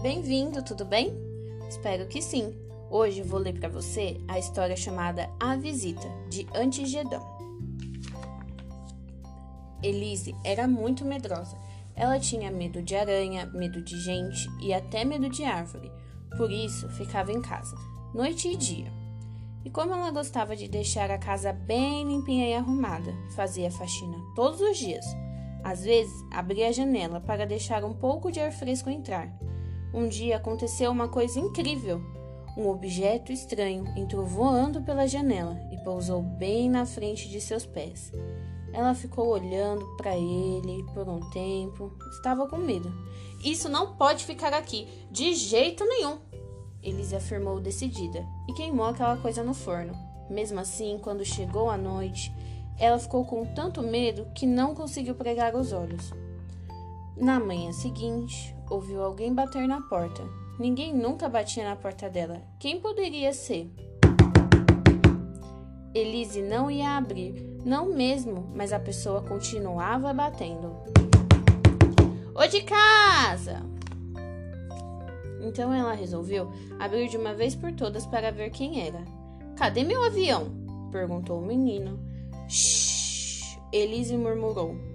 bem-vindo, tudo bem? Espero que sim. Hoje vou ler para você a história chamada A Visita, de Antigedão. Elise era muito medrosa. Ela tinha medo de aranha, medo de gente e até medo de árvore. Por isso, ficava em casa, noite e dia. E como ela gostava de deixar a casa bem limpinha e arrumada, fazia faxina todos os dias. Às vezes, abria a janela para deixar um pouco de ar fresco entrar. Um dia aconteceu uma coisa incrível. Um objeto estranho entrou voando pela janela e pousou bem na frente de seus pés. Ela ficou olhando para ele por um tempo. Estava com medo. Isso não pode ficar aqui, de jeito nenhum, Elise afirmou decidida e queimou aquela coisa no forno. Mesmo assim, quando chegou a noite, ela ficou com tanto medo que não conseguiu pregar os olhos. Na manhã seguinte, ouviu alguém bater na porta. Ninguém nunca batia na porta dela. Quem poderia ser? Elise não ia abrir, não mesmo, mas a pessoa continuava batendo. Ô de casa! Então ela resolveu abrir de uma vez por todas para ver quem era. Cadê meu avião? perguntou o menino. Shhh! Elise murmurou.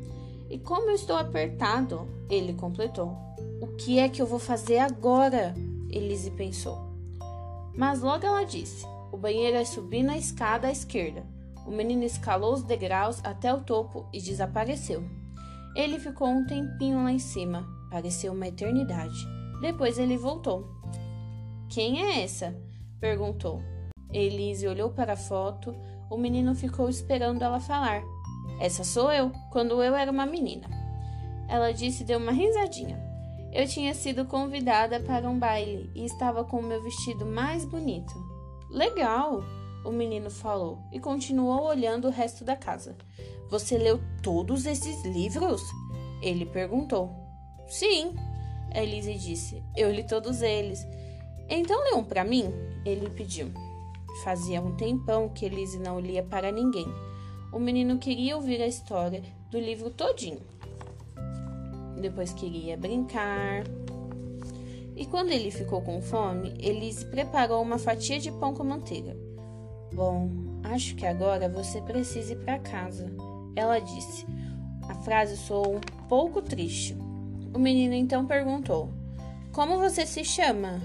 E como eu estou apertado? Ele completou. O que é que eu vou fazer agora? Elise pensou. Mas logo ela disse: O banheiro é subir na escada à esquerda. O menino escalou os degraus até o topo e desapareceu. Ele ficou um tempinho lá em cima, pareceu uma eternidade. Depois ele voltou. Quem é essa? perguntou. Elise olhou para a foto. O menino ficou esperando ela falar. Essa sou eu, quando eu era uma menina. Ela disse e deu uma risadinha. Eu tinha sido convidada para um baile e estava com o meu vestido mais bonito. Legal, o menino falou e continuou olhando o resto da casa. Você leu todos esses livros? Ele perguntou. Sim, Elise disse. Eu li todos eles. Então lê um para mim? Ele pediu. Fazia um tempão que Elise não lia para ninguém. O menino queria ouvir a história do livro todinho. Depois queria brincar. E quando ele ficou com fome, Elise preparou uma fatia de pão com manteiga. Bom, acho que agora você precisa ir para casa, ela disse. A frase soou um pouco triste. O menino então perguntou: Como você se chama?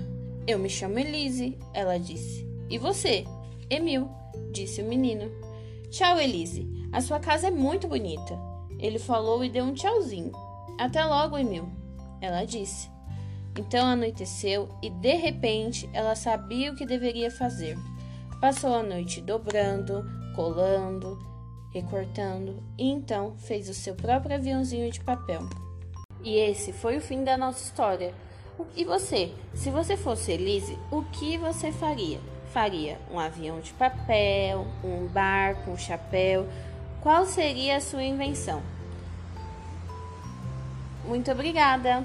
Eu me chamo Elise, ela disse. E você? Emil, disse o menino. Tchau, Elise. A sua casa é muito bonita. Ele falou e deu um tchauzinho. Até logo, Emil, ela disse. Então anoiteceu e de repente ela sabia o que deveria fazer. Passou a noite dobrando, colando, recortando e então fez o seu próprio aviãozinho de papel. E esse foi o fim da nossa história. E você? Se você fosse Elise, o que você faria? Faria um avião de papel, um barco, um chapéu? Qual seria a sua invenção? Muito obrigada!